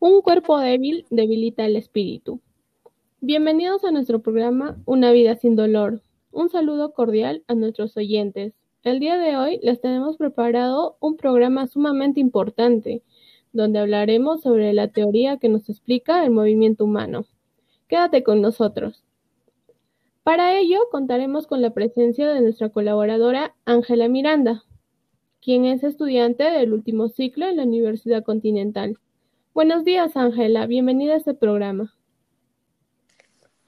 Un cuerpo débil debilita el espíritu. Bienvenidos a nuestro programa Una vida sin dolor. Un saludo cordial a nuestros oyentes. El día de hoy les tenemos preparado un programa sumamente importante, donde hablaremos sobre la teoría que nos explica el movimiento humano. Quédate con nosotros. Para ello contaremos con la presencia de nuestra colaboradora Ángela Miranda, quien es estudiante del último ciclo en la Universidad Continental. Buenos días, Ángela. Bienvenida a este programa.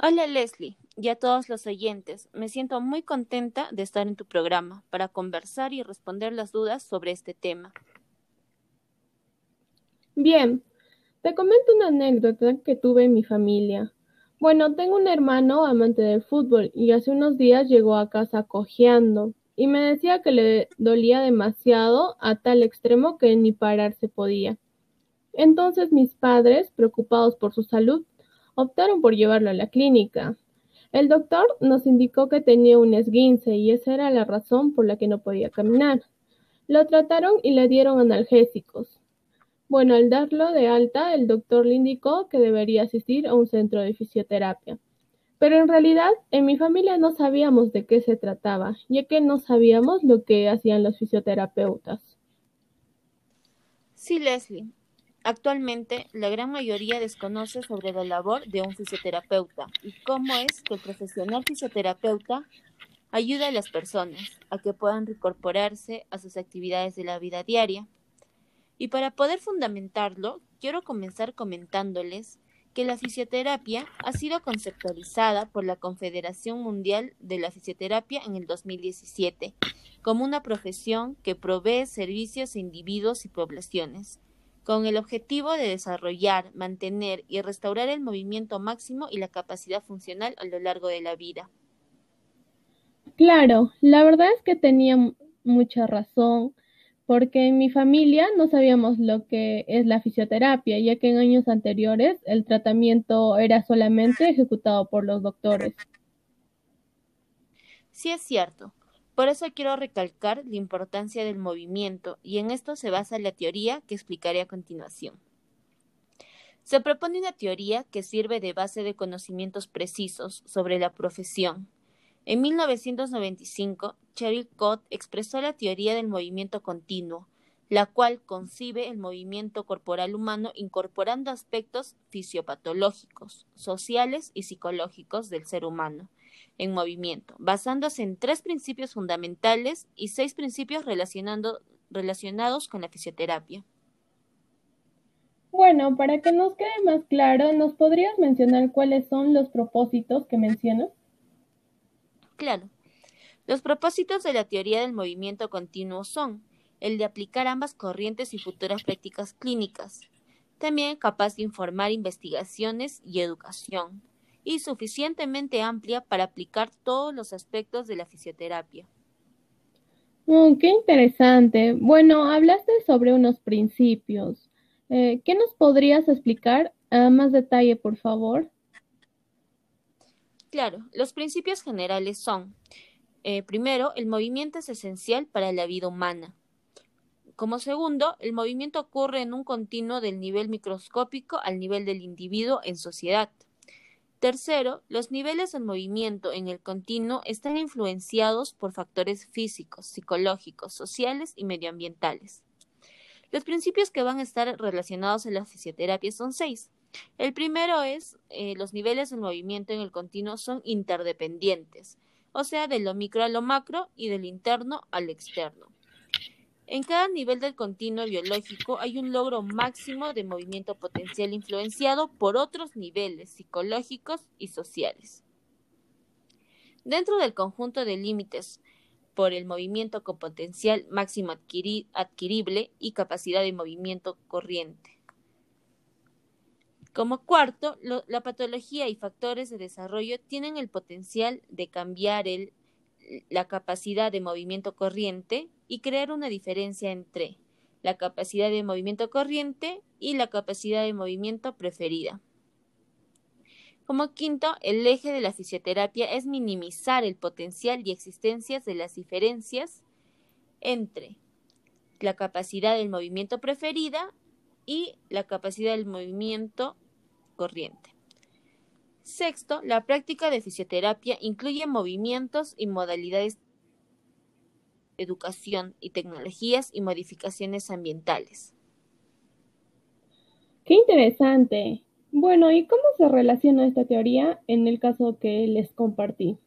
Hola, Leslie, y a todos los oyentes. Me siento muy contenta de estar en tu programa para conversar y responder las dudas sobre este tema. Bien, te comento una anécdota que tuve en mi familia. Bueno, tengo un hermano amante del fútbol y hace unos días llegó a casa cojeando y me decía que le dolía demasiado a tal extremo que ni pararse podía. Entonces mis padres, preocupados por su salud, optaron por llevarlo a la clínica. El doctor nos indicó que tenía un esguince y esa era la razón por la que no podía caminar. Lo trataron y le dieron analgésicos. Bueno, al darlo de alta, el doctor le indicó que debería asistir a un centro de fisioterapia. Pero en realidad, en mi familia no sabíamos de qué se trataba, ya que no sabíamos lo que hacían los fisioterapeutas. Sí, Leslie, Actualmente, la gran mayoría desconoce sobre la labor de un fisioterapeuta y cómo es que el profesional fisioterapeuta ayuda a las personas a que puedan reincorporarse a sus actividades de la vida diaria. Y para poder fundamentarlo, quiero comenzar comentándoles que la fisioterapia ha sido conceptualizada por la Confederación Mundial de la Fisioterapia en el 2017 como una profesión que provee servicios a individuos y poblaciones con el objetivo de desarrollar, mantener y restaurar el movimiento máximo y la capacidad funcional a lo largo de la vida. Claro, la verdad es que tenía mucha razón, porque en mi familia no sabíamos lo que es la fisioterapia, ya que en años anteriores el tratamiento era solamente ejecutado por los doctores. Sí es cierto, por eso quiero recalcar la importancia del movimiento y en esto se basa la teoría que explicaré a continuación. Se propone una teoría que sirve de base de conocimientos precisos sobre la profesión. En 1995, Cheryl Cott expresó la teoría del movimiento continuo, la cual concibe el movimiento corporal humano incorporando aspectos fisiopatológicos, sociales y psicológicos del ser humano, en movimiento, basándose en tres principios fundamentales y seis principios relacionados con la fisioterapia. Bueno, para que nos quede más claro, ¿nos podrías mencionar cuáles son los propósitos que mencionas? Claro. Los propósitos de la teoría del movimiento continuo son el de aplicar ambas corrientes y futuras prácticas clínicas, también capaz de informar investigaciones y educación, y suficientemente amplia para aplicar todos los aspectos de la fisioterapia. Oh, qué interesante. Bueno, hablaste sobre unos principios. Eh, ¿Qué nos podrías explicar a más detalle, por favor? Claro, los principios generales son, eh, primero, el movimiento es esencial para la vida humana. Como segundo, el movimiento ocurre en un continuo del nivel microscópico al nivel del individuo en sociedad. Tercero, los niveles del movimiento en el continuo están influenciados por factores físicos, psicológicos, sociales y medioambientales. Los principios que van a estar relacionados en la fisioterapia son seis. El primero es eh, los niveles del movimiento en el continuo son interdependientes, o sea, de lo micro a lo macro y del interno al externo. En cada nivel del continuo biológico hay un logro máximo de movimiento potencial influenciado por otros niveles psicológicos y sociales. Dentro del conjunto de límites por el movimiento con potencial máximo adquirible y capacidad de movimiento corriente. Como cuarto, la patología y factores de desarrollo tienen el potencial de cambiar la capacidad de movimiento corriente y crear una diferencia entre la capacidad de movimiento corriente y la capacidad de movimiento preferida. Como quinto, el eje de la fisioterapia es minimizar el potencial y existencias de las diferencias entre la capacidad del movimiento preferida y la capacidad del movimiento corriente. Sexto, la práctica de fisioterapia incluye movimientos y modalidades de educación y tecnologías y modificaciones ambientales. Qué interesante. Bueno, ¿y cómo se relaciona esta teoría en el caso que les compartí?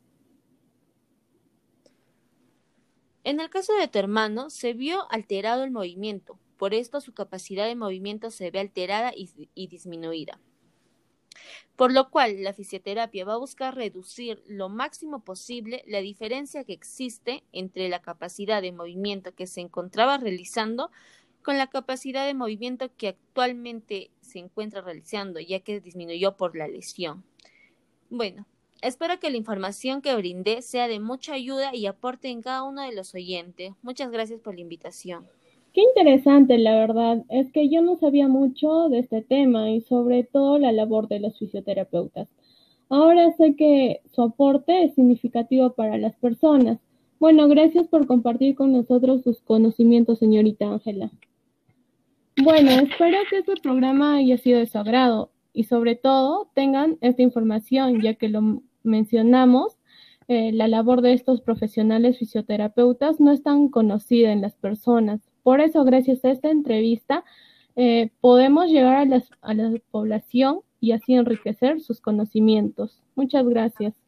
En el caso de tu hermano, se vio alterado el movimiento, por esto su capacidad de movimiento se ve alterada y, disminuida. Por lo cual, la fisioterapia va a buscar reducir lo máximo posible la diferencia que existe entre la capacidad de movimiento que se encontraba realizando con la capacidad de movimiento que actualmente se encuentra realizando, ya que disminuyó por la lesión. Bueno, espero que la información que brindé sea de mucha ayuda y aporte en cada uno de los oyentes. Muchas gracias por la invitación. Qué interesante, la verdad. Es que yo no sabía mucho de este tema y sobre todo la labor de los fisioterapeutas. Ahora sé que su aporte es significativo para las personas. Bueno, gracias por compartir con nosotros sus conocimientos, señorita Ángela. Bueno, espero que este programa haya sido de su agrado y sobre todo tengan esta información, ya que lo mencionamos, eh, la labor de estos profesionales fisioterapeutas no es tan conocida en las personas. Por eso, gracias a esta entrevista, eh, podemos llegar a, a la población y así enriquecer sus conocimientos. Muchas gracias.